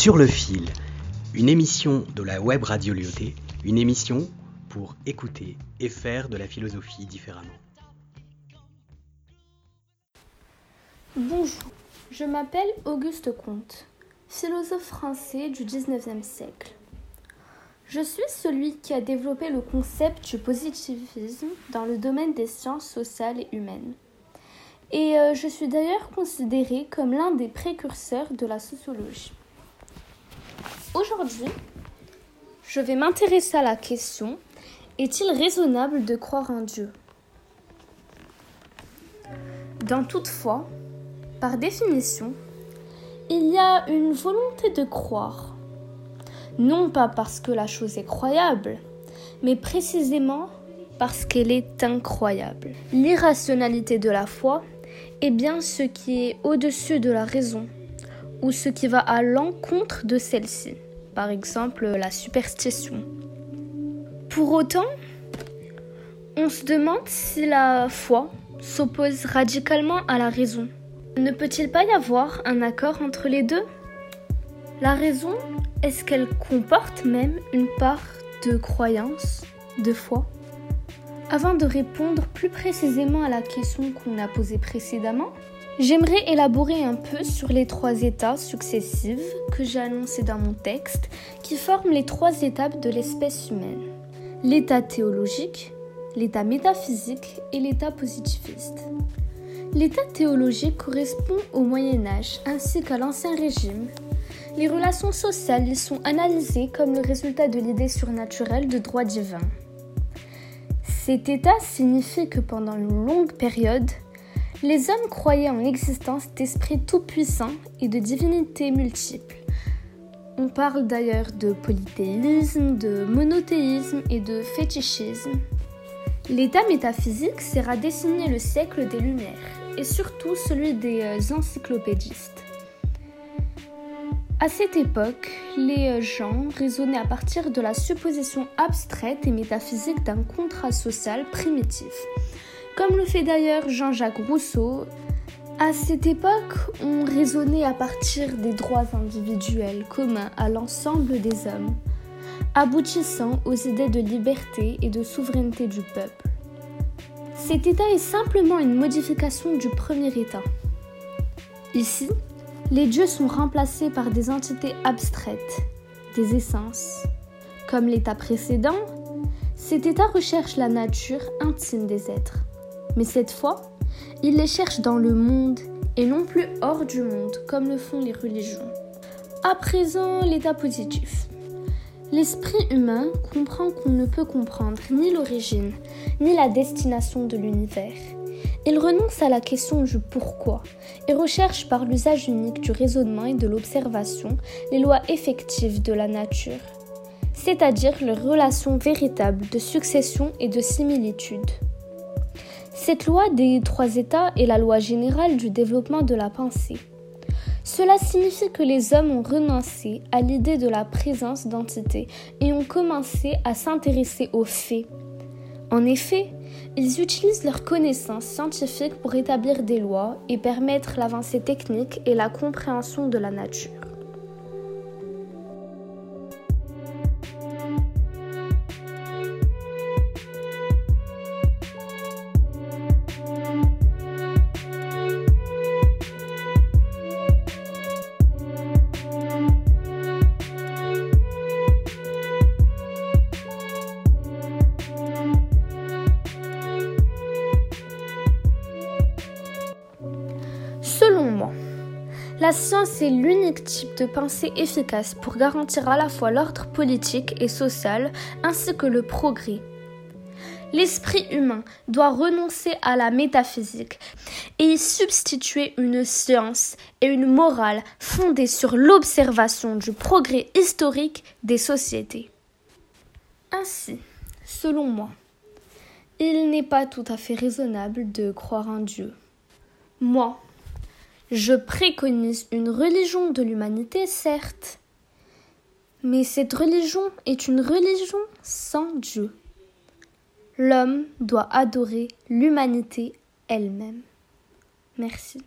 Sur le fil, une émission de la web radio Lyoté, une émission pour écouter et faire de la philosophie différemment. Bonjour, je m'appelle Auguste Comte, philosophe français du 19e siècle. Je suis celui qui a développé le concept du positivisme dans le domaine des sciences sociales et humaines. Et euh, je suis d'ailleurs considéré comme l'un des précurseurs de la sociologie. Aujourd'hui, je vais m'intéresser à la question est-il raisonnable de croire en Dieu? Dans toute foi, par définition, il y a une volonté de croire. Non pas parce que la chose est croyable, mais précisément parce qu'elle est incroyable. L'irrationalité de la foi est bien ce qui est au-dessus de la raison ou ce qui va à l'encontre de celle-ci, par exemple la superstition. Pour autant, on se demande si la foi s'oppose radicalement à la raison. Ne peut-il pas y avoir un accord entre les deux? La raison, est-ce qu'elle comporte même une part de croyance, de foi? Avant de répondre plus précisément à la question qu'on a posée précédemment, J'aimerais élaborer un peu sur les trois états successifs que j'ai annoncés dans mon texte, qui forment les trois étapes de l'espèce humaine. L'état théologique, l'état métaphysique et l'état positiviste. L'état théologique correspond au Moyen Âge ainsi qu'à l'Ancien Régime. Les relations sociales y sont analysées comme le résultat de l'idée surnaturelle de droit divin. Cet état signifie que pendant une longue période, les hommes croyaient en l'existence d'esprits tout-puissants et de divinités multiples. On parle d'ailleurs de polythéisme, de monothéisme et de fétichisme. L'état métaphysique sert à dessiner le siècle des Lumières et surtout celui des euh, encyclopédistes. À cette époque, les euh, gens raisonnaient à partir de la supposition abstraite et métaphysique d'un contrat social primitif comme le fait d'ailleurs Jean-Jacques Rousseau. À cette époque, on raisonnait à partir des droits individuels communs à l'ensemble des hommes, aboutissant aux idées de liberté et de souveraineté du peuple. Cet état est simplement une modification du premier état. Ici, les dieux sont remplacés par des entités abstraites, des essences. Comme l'état précédent, cet état recherche la nature intime des êtres. Mais cette fois, il les cherche dans le monde et non plus hors du monde comme le font les religions. À présent, l'état positif. L'esprit humain comprend qu'on ne peut comprendre ni l'origine, ni la destination de l'univers. Il renonce à la question du pourquoi et recherche par l'usage unique du raisonnement et de l'observation les lois effectives de la nature, c'est-à-dire les relations véritables de succession et de similitude. Cette loi des trois états est la loi générale du développement de la pensée. Cela signifie que les hommes ont renoncé à l'idée de la présence d'entités et ont commencé à s'intéresser aux faits. En effet, ils utilisent leurs connaissances scientifiques pour établir des lois et permettre l'avancée technique et la compréhension de la nature. La science est l'unique type de pensée efficace pour garantir à la fois l'ordre politique et social ainsi que le progrès. L'esprit humain doit renoncer à la métaphysique et y substituer une science et une morale fondée sur l'observation du progrès historique des sociétés. Ainsi, selon moi, il n'est pas tout à fait raisonnable de croire en Dieu. Moi, je préconise une religion de l'humanité, certes, mais cette religion est une religion sans Dieu. L'homme doit adorer l'humanité elle-même. Merci.